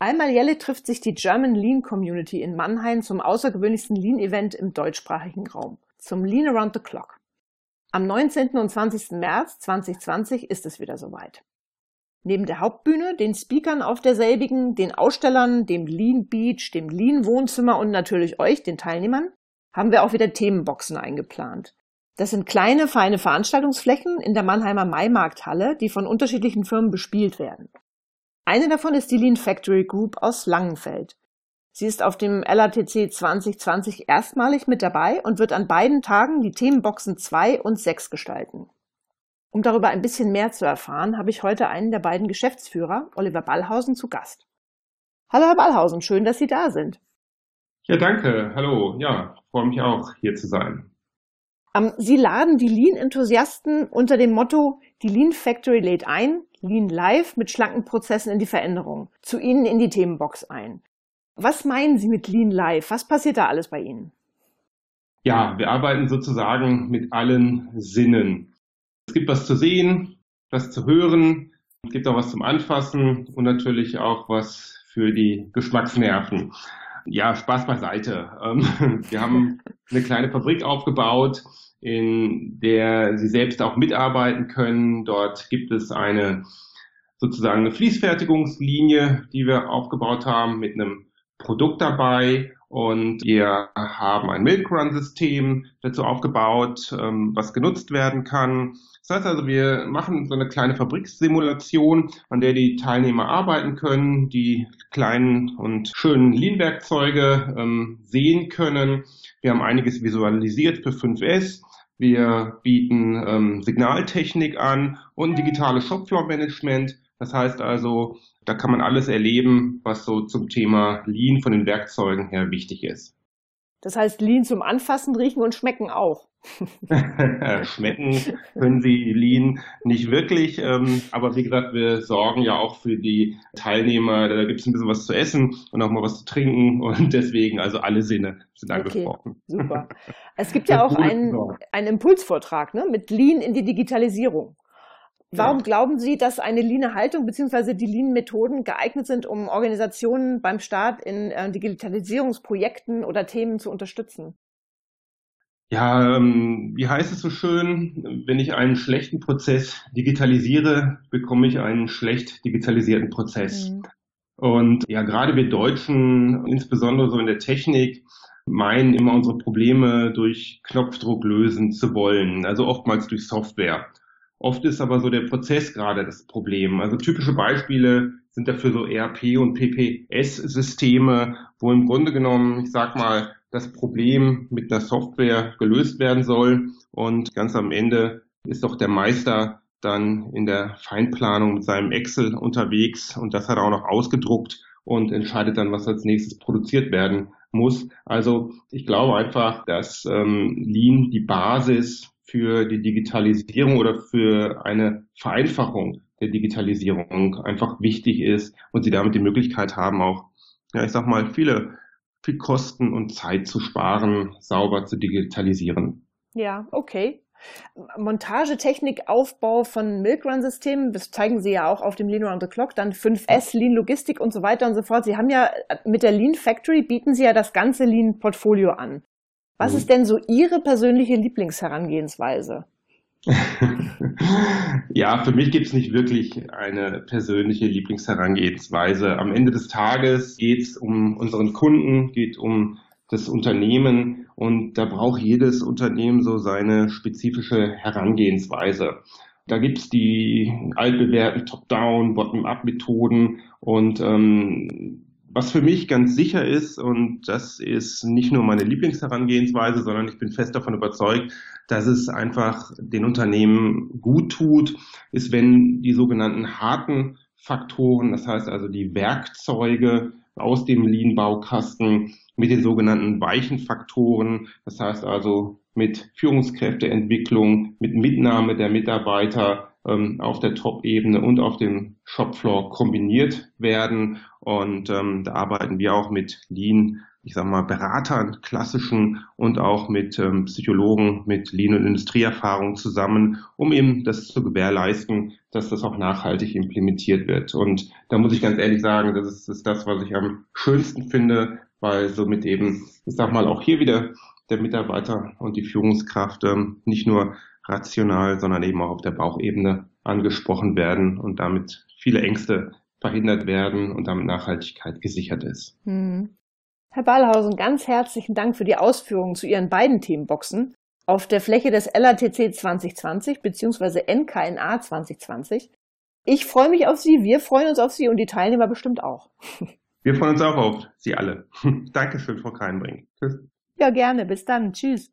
Einmal jährlich trifft sich die German Lean Community in Mannheim zum außergewöhnlichsten Lean-Event im deutschsprachigen Raum, zum Lean Around the Clock. Am 19. und 20. März 2020 ist es wieder soweit. Neben der Hauptbühne, den Speakern auf derselbigen, den Ausstellern, dem Lean Beach, dem Lean Wohnzimmer und natürlich euch, den Teilnehmern, haben wir auch wieder Themenboxen eingeplant. Das sind kleine, feine Veranstaltungsflächen in der Mannheimer Maimarkthalle, die von unterschiedlichen Firmen bespielt werden. Eine davon ist die Lean Factory Group aus Langenfeld. Sie ist auf dem LATC 2020 erstmalig mit dabei und wird an beiden Tagen die Themenboxen 2 und 6 gestalten. Um darüber ein bisschen mehr zu erfahren, habe ich heute einen der beiden Geschäftsführer, Oliver Ballhausen, zu Gast. Hallo Herr Ballhausen, schön, dass Sie da sind. Ja, danke. Hallo. Ja, freue mich auch, hier zu sein. Sie laden die Lean-Enthusiasten unter dem Motto Die Lean Factory lädt ein, Lean Live mit schlanken Prozessen in die Veränderung, zu Ihnen in die Themenbox ein. Was meinen Sie mit Lean Live? Was passiert da alles bei Ihnen? Ja, wir arbeiten sozusagen mit allen Sinnen. Es gibt was zu sehen, was zu hören, es gibt auch was zum Anfassen und natürlich auch was für die Geschmacksnerven. Ja, Spaß beiseite. Ähm, wir haben eine kleine Fabrik aufgebaut, in der Sie selbst auch mitarbeiten können. Dort gibt es eine sozusagen eine Fließfertigungslinie, die wir aufgebaut haben mit einem Produkt dabei und wir haben ein Milk Run System dazu aufgebaut, ähm, was genutzt werden kann. Das heißt also, wir machen so eine kleine Fabrikssimulation, an der die Teilnehmer arbeiten können, die kleinen und schönen Lean-Werkzeuge ähm, sehen können. Wir haben einiges visualisiert für 5S. Wir bieten ähm, Signaltechnik an und digitales Shopfloor-Management. Das heißt also, da kann man alles erleben, was so zum Thema Lean von den Werkzeugen her wichtig ist. Das heißt, Lean zum Anfassen, Riechen und Schmecken auch. Schmecken können Sie Lean nicht wirklich, ähm, aber wie gesagt, wir sorgen ja auch für die Teilnehmer, da gibt es ein bisschen was zu essen und auch mal was zu trinken und deswegen, also alle Sinne sind angesprochen. Okay, super. Es gibt ja auch einen, einen Impulsvortrag ne, mit Lean in die Digitalisierung. Warum ja. glauben Sie, dass eine Lean-Haltung bzw. die Lean-Methoden geeignet sind, um Organisationen beim Start in äh, Digitalisierungsprojekten oder Themen zu unterstützen? Ja, ähm, wie heißt es so schön, wenn ich einen schlechten Prozess digitalisiere, bekomme ich einen schlecht digitalisierten Prozess. Mhm. Und ja, gerade wir Deutschen, insbesondere so in der Technik, meinen immer unsere Probleme durch Knopfdruck lösen zu wollen, also oftmals durch Software. Oft ist aber so der Prozess gerade das Problem. Also typische Beispiele sind dafür so ERP und PPS-Systeme, wo im Grunde genommen, ich sag mal, das Problem mit der Software gelöst werden soll und ganz am Ende ist doch der Meister dann in der Feinplanung mit seinem Excel unterwegs und das hat er auch noch ausgedruckt und entscheidet dann, was als nächstes produziert werden muss. Also ich glaube einfach, dass ähm, Lean die Basis für die Digitalisierung oder für eine Vereinfachung der Digitalisierung einfach wichtig ist und sie damit die Möglichkeit haben, auch, ja, ich sag mal, viele, viel Kosten und Zeit zu sparen, sauber zu digitalisieren. Ja, okay. Montagetechnik, Aufbau von Milkrun-Systemen, das zeigen Sie ja auch auf dem Lean Around the Clock, dann 5S, Lean Logistik und so weiter und so fort. Sie haben ja mit der Lean Factory bieten Sie ja das ganze Lean-Portfolio an. Was ist denn so Ihre persönliche Lieblingsherangehensweise? ja, für mich gibt es nicht wirklich eine persönliche Lieblingsherangehensweise. Am Ende des Tages geht es um unseren Kunden, geht um das Unternehmen und da braucht jedes Unternehmen so seine spezifische Herangehensweise. Da gibt es die altbewährten Top-Down, Bottom-up-Methoden und ähm, was für mich ganz sicher ist, und das ist nicht nur meine Lieblingsherangehensweise, sondern ich bin fest davon überzeugt, dass es einfach den Unternehmen gut tut, ist, wenn die sogenannten harten Faktoren, das heißt also die Werkzeuge aus dem Lean-Baukasten mit den sogenannten weichen Faktoren, das heißt also mit Führungskräfteentwicklung, mit Mitnahme der Mitarbeiter ähm, auf der Top-Ebene und auf dem Shopfloor kombiniert werden. Und ähm, da arbeiten wir auch mit Lean ich sag mal, Beratern, klassischen und auch mit ähm, Psychologen mit Lean- und Industrieerfahrung zusammen, um eben das zu gewährleisten, dass das auch nachhaltig implementiert wird. Und da muss ich ganz ehrlich sagen, das ist, das ist das, was ich am schönsten finde, weil somit eben, ich sag mal, auch hier wieder der Mitarbeiter und die Führungskraft ähm, nicht nur rational, sondern eben auch auf der Bauchebene angesprochen werden und damit viele Ängste verhindert werden und damit Nachhaltigkeit gesichert ist. Hm. Herr Ballhausen, ganz herzlichen Dank für die Ausführungen zu Ihren beiden Themenboxen auf der Fläche des LATC 2020 bzw. NKNA 2020. Ich freue mich auf Sie, wir freuen uns auf Sie und die Teilnehmer bestimmt auch. Wir freuen uns auch auf Sie alle. Dankeschön, Frau Kreinbrink. Tschüss. Ja, gerne. Bis dann. Tschüss.